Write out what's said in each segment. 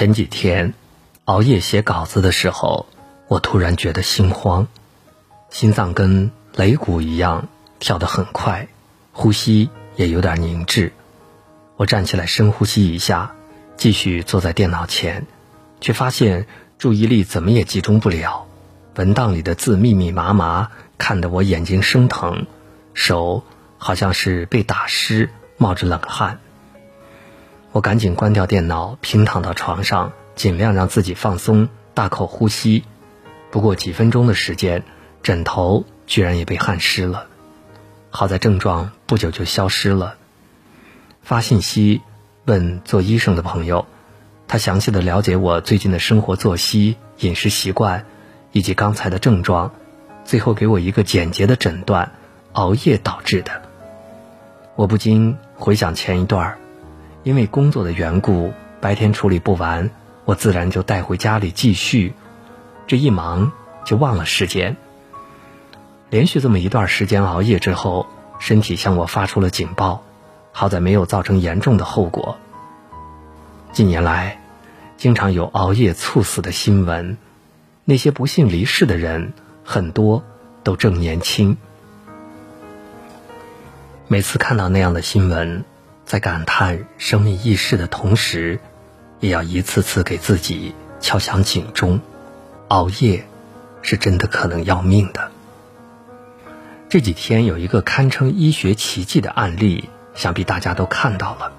前几天熬夜写稿子的时候，我突然觉得心慌，心脏跟擂鼓一样跳得很快，呼吸也有点凝滞。我站起来深呼吸一下，继续坐在电脑前，却发现注意力怎么也集中不了，文档里的字密密麻麻，看得我眼睛生疼，手好像是被打湿，冒着冷汗。我赶紧关掉电脑，平躺到床上，尽量让自己放松，大口呼吸。不过几分钟的时间，枕头居然也被汗湿了。好在症状不久就消失了。发信息问做医生的朋友，他详细的了解我最近的生活作息、饮食习惯，以及刚才的症状，最后给我一个简洁的诊断：熬夜导致的。我不禁回想前一段儿。因为工作的缘故，白天处理不完，我自然就带回家里继续。这一忙就忘了时间。连续这么一段时间熬夜之后，身体向我发出了警报，好在没有造成严重的后果。近年来，经常有熬夜猝死的新闻，那些不幸离世的人很多都正年轻。每次看到那样的新闻。在感叹生命易逝的同时，也要一次次给自己敲响警钟：熬夜是真的可能要命的。这几天有一个堪称医学奇迹的案例，想必大家都看到了。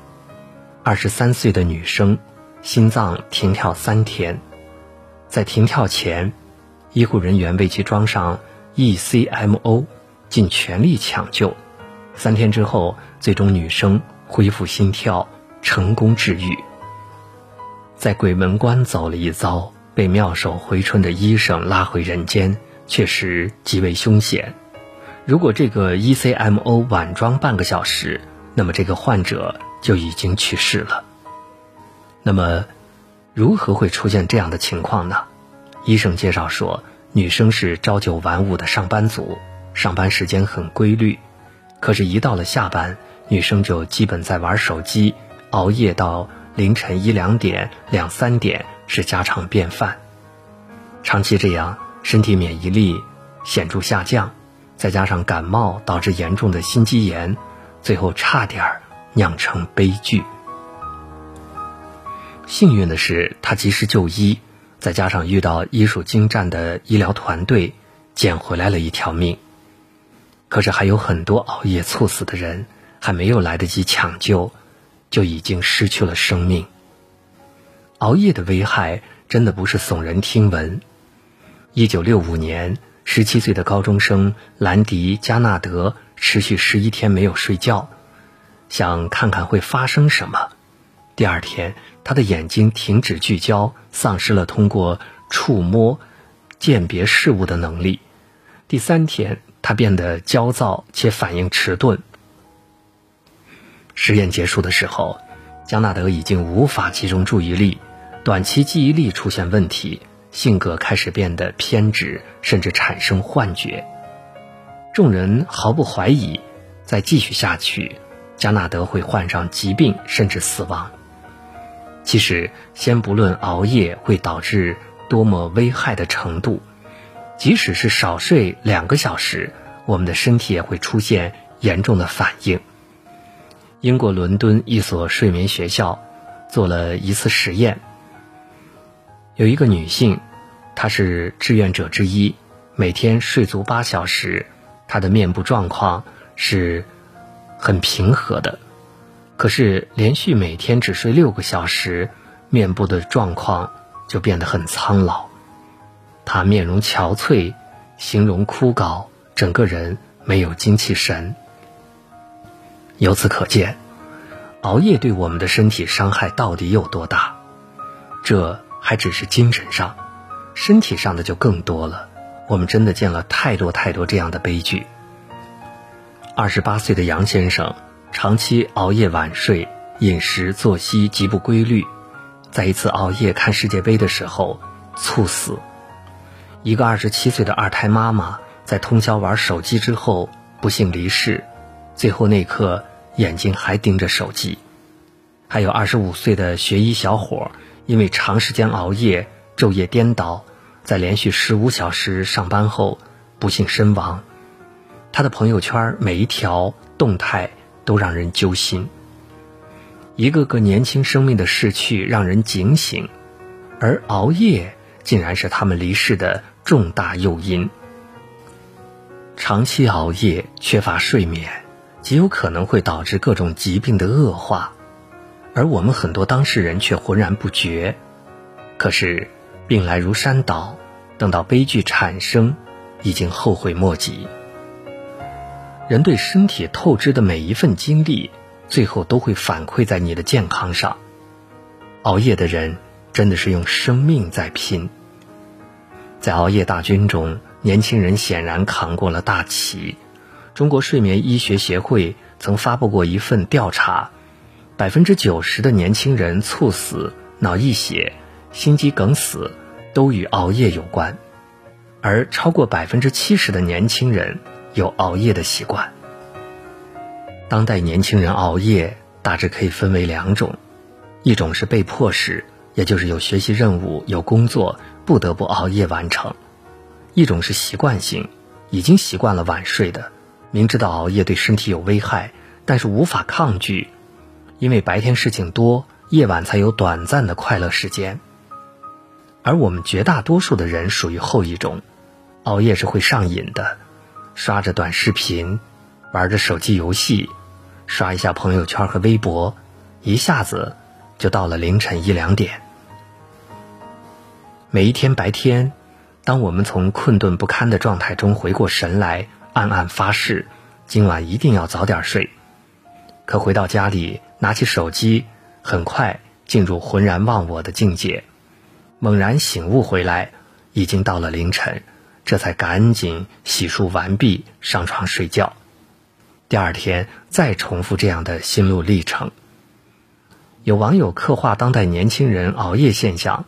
二十三岁的女生心脏停跳三天，在停跳前，医护人员为其装上 ECMO，尽全力抢救。三天之后，最终女生。恢复心跳，成功治愈。在鬼门关走了一遭，被妙手回春的医生拉回人间，确实极为凶险。如果这个 ECMO 晚装半个小时，那么这个患者就已经去世了。那么，如何会出现这样的情况呢？医生介绍说，女生是朝九晚五的上班族，上班时间很规律，可是，一到了下班。女生就基本在玩手机，熬夜到凌晨一两点、两三点是家常便饭。长期这样，身体免疫力显著下降，再加上感冒导致严重的心肌炎，最后差点酿成悲剧。幸运的是，她及时就医，再加上遇到医术精湛的医疗团队，捡回来了一条命。可是还有很多熬夜猝死的人。还没有来得及抢救，就已经失去了生命。熬夜的危害真的不是耸人听闻。一九六五年，十七岁的高中生兰迪·加纳德持续十一天没有睡觉，想看看会发生什么。第二天，他的眼睛停止聚焦，丧失了通过触摸鉴别事物的能力。第三天，他变得焦躁且反应迟钝。实验结束的时候，加纳德已经无法集中注意力，短期记忆力出现问题，性格开始变得偏执，甚至产生幻觉。众人毫不怀疑，再继续下去，加纳德会患上疾病，甚至死亡。其实，先不论熬夜会导致多么危害的程度，即使是少睡两个小时，我们的身体也会出现严重的反应。英国伦敦一所睡眠学校做了一次实验，有一个女性，她是志愿者之一，每天睡足八小时，她的面部状况是很平和的。可是连续每天只睡六个小时，面部的状况就变得很苍老，她面容憔悴，形容枯槁，整个人没有精气神。由此可见，熬夜对我们的身体伤害到底有多大？这还只是精神上，身体上的就更多了。我们真的见了太多太多这样的悲剧。二十八岁的杨先生长期熬夜晚睡，饮食作息极不规律，在一次熬夜看世界杯的时候猝死。一个二十七岁的二胎妈妈在通宵玩手机之后不幸离世，最后那刻。眼睛还盯着手机，还有二十五岁的学医小伙，因为长时间熬夜、昼夜颠倒，在连续十五小时上班后不幸身亡。他的朋友圈每一条动态都让人揪心。一个个年轻生命的逝去让人警醒，而熬夜竟然是他们离世的重大诱因。长期熬夜、缺乏睡眠，极有可能会导致各种疾病的恶化，而我们很多当事人却浑然不觉。可是，病来如山倒，等到悲剧产生，已经后悔莫及。人对身体透支的每一份精力。最后都会反馈在你的健康上。熬夜的人真的是用生命在拼。在熬夜大军中，年轻人显然扛过了大旗。中国睡眠医学协会曾发布过一份调查，百分之九十的年轻人猝死、脑溢血、心肌梗死都与熬夜有关，而超过百分之七十的年轻人有熬夜的习惯。当代年轻人熬夜大致可以分为两种，一种是被迫式，也就是有学习任务、有工作不得不熬夜完成；一种是习惯性，已经习惯了晚睡的，明知道熬夜对身体有危害，但是无法抗拒，因为白天事情多，夜晚才有短暂的快乐时间。而我们绝大多数的人属于后一种，熬夜是会上瘾的，刷着短视频，玩着手机游戏。刷一下朋友圈和微博，一下子就到了凌晨一两点。每一天白天，当我们从困顿不堪的状态中回过神来，暗暗发誓今晚一定要早点睡。可回到家里，拿起手机，很快进入浑然忘我的境界。猛然醒悟回来，已经到了凌晨，这才赶紧洗漱完毕，上床睡觉。第二天再重复这样的心路历程。有网友刻画当代年轻人熬夜现象：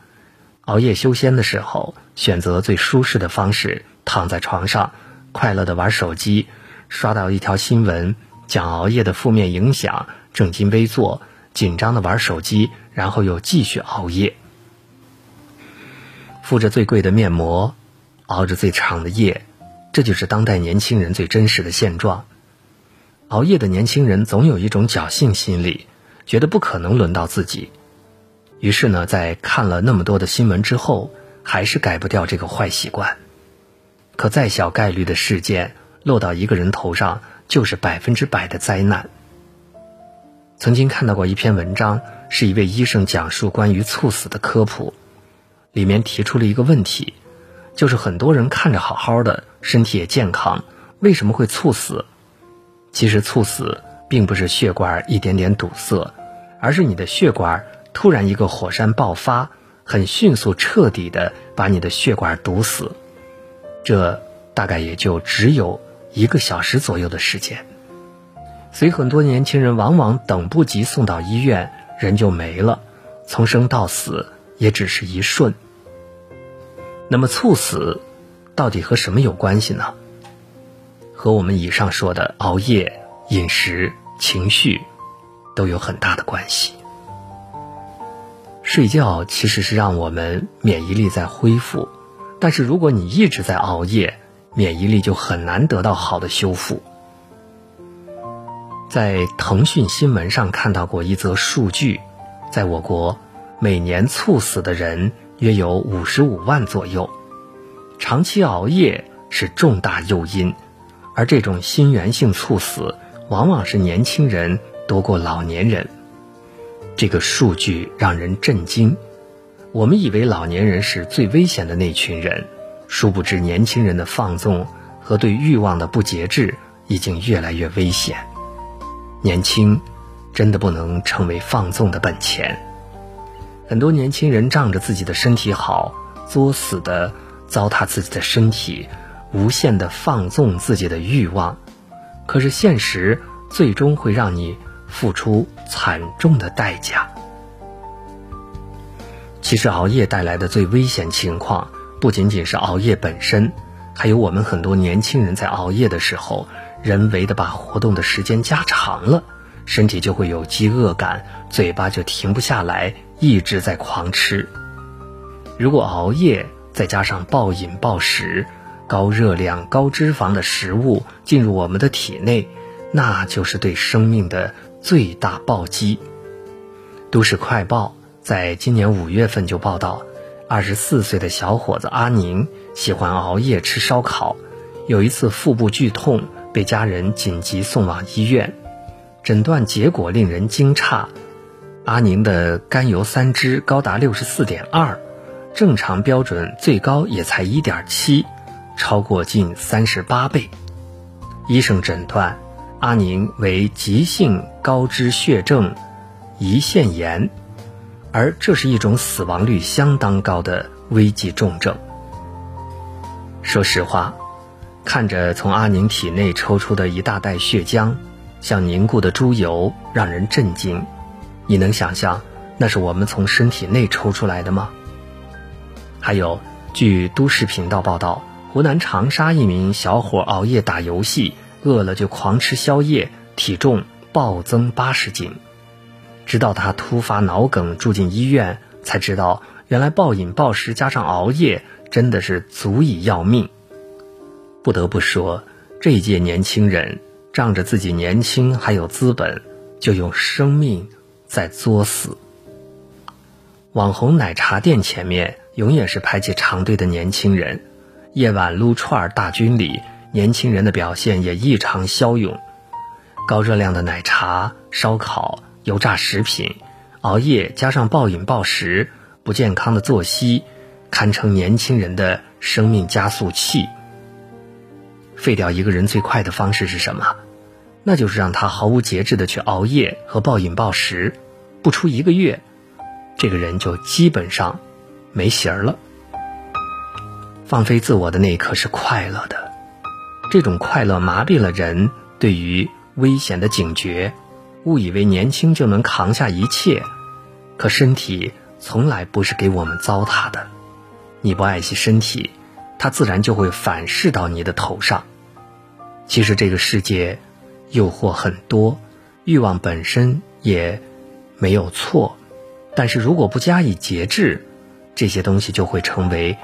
熬夜修仙的时候，选择最舒适的方式，躺在床上，快乐的玩手机，刷到一条新闻讲熬夜的负面影响，正襟危坐，紧张的玩手机，然后又继续熬夜，敷着最贵的面膜，熬着最长的夜，这就是当代年轻人最真实的现状。熬夜的年轻人总有一种侥幸心理，觉得不可能轮到自己，于是呢，在看了那么多的新闻之后，还是改不掉这个坏习惯。可再小概率的事件落到一个人头上，就是百分之百的灾难。曾经看到过一篇文章，是一位医生讲述关于猝死的科普，里面提出了一个问题，就是很多人看着好好的，身体也健康，为什么会猝死？其实猝死并不是血管一点点堵塞，而是你的血管突然一个火山爆发，很迅速彻底的把你的血管堵死，这大概也就只有一个小时左右的时间，所以很多年轻人往往等不及送到医院，人就没了，从生到死也只是一瞬。那么猝死到底和什么有关系呢？和我们以上说的熬夜、饮食、情绪都有很大的关系。睡觉其实是让我们免疫力在恢复，但是如果你一直在熬夜，免疫力就很难得到好的修复。在腾讯新闻上看到过一则数据，在我国每年猝死的人约有五十五万左右，长期熬夜是重大诱因。而这种心源性猝死，往往是年轻人多过老年人。这个数据让人震惊。我们以为老年人是最危险的那群人，殊不知年轻人的放纵和对欲望的不节制已经越来越危险。年轻真的不能成为放纵的本钱。很多年轻人仗着自己的身体好，作死的糟蹋自己的身体。无限的放纵自己的欲望，可是现实最终会让你付出惨重的代价。其实熬夜带来的最危险情况，不仅仅是熬夜本身，还有我们很多年轻人在熬夜的时候，人为的把活动的时间加长了，身体就会有饥饿感，嘴巴就停不下来，一直在狂吃。如果熬夜，再加上暴饮暴食、高热量、高脂肪的食物进入我们的体内，那就是对生命的最大暴击。都市快报在今年五月份就报道，二十四岁的小伙子阿宁喜欢熬夜吃烧烤，有一次腹部剧痛，被家人紧急送往医院。诊断结果令人惊诧，阿宁的甘油三酯高达六十四点二，正常标准最高也才一点七，超过近三十八倍。医生诊断阿宁为急性高脂血症胰腺炎，而这是一种死亡率相当高的危急重症。说实话，看着从阿宁体内抽出的一大袋血浆。像凝固的猪油，让人震惊。你能想象那是我们从身体内抽出来的吗？还有，据都市频道报道，湖南长沙一名小伙熬夜打游戏，饿了就狂吃宵夜，体重暴增八十斤。直到他突发脑梗住进医院，才知道原来暴饮暴食加上熬夜真的是足以要命。不得不说，这一届年轻人。仗着自己年轻还有资本，就用生命在作死。网红奶茶店前面永远是排起长队的年轻人，夜晚撸串大军里，年轻人的表现也异常骁勇。高热量的奶茶、烧烤、油炸食品，熬夜加上暴饮暴食，不健康的作息，堪称年轻人的生命加速器。废掉一个人最快的方式是什么？那就是让他毫无节制的去熬夜和暴饮暴食，不出一个月，这个人就基本上没形儿了。放飞自我的那一刻是快乐的，这种快乐麻痹了人对于危险的警觉，误以为年轻就能扛下一切。可身体从来不是给我们糟蹋的，你不爱惜身体，它自然就会反噬到你的头上。其实这个世界。诱惑很多，欲望本身也没有错，但是如果不加以节制，这些东西就会成为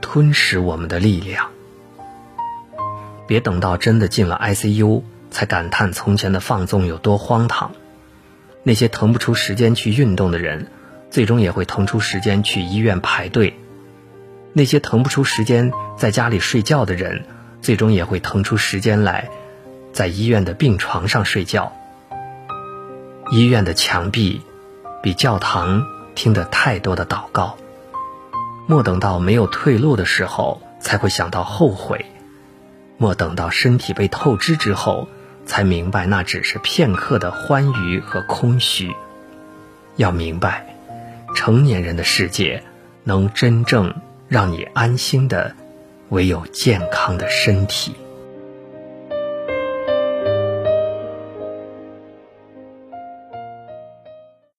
吞噬我们的力量。别等到真的进了 ICU 才感叹从前的放纵有多荒唐。那些腾不出时间去运动的人，最终也会腾出时间去医院排队；那些腾不出时间在家里睡觉的人，最终也会腾出时间来。在医院的病床上睡觉。医院的墙壁，比教堂听得太多的祷告。莫等到没有退路的时候，才会想到后悔；莫等到身体被透支之后，才明白那只是片刻的欢愉和空虚。要明白，成年人的世界，能真正让你安心的，唯有健康的身体。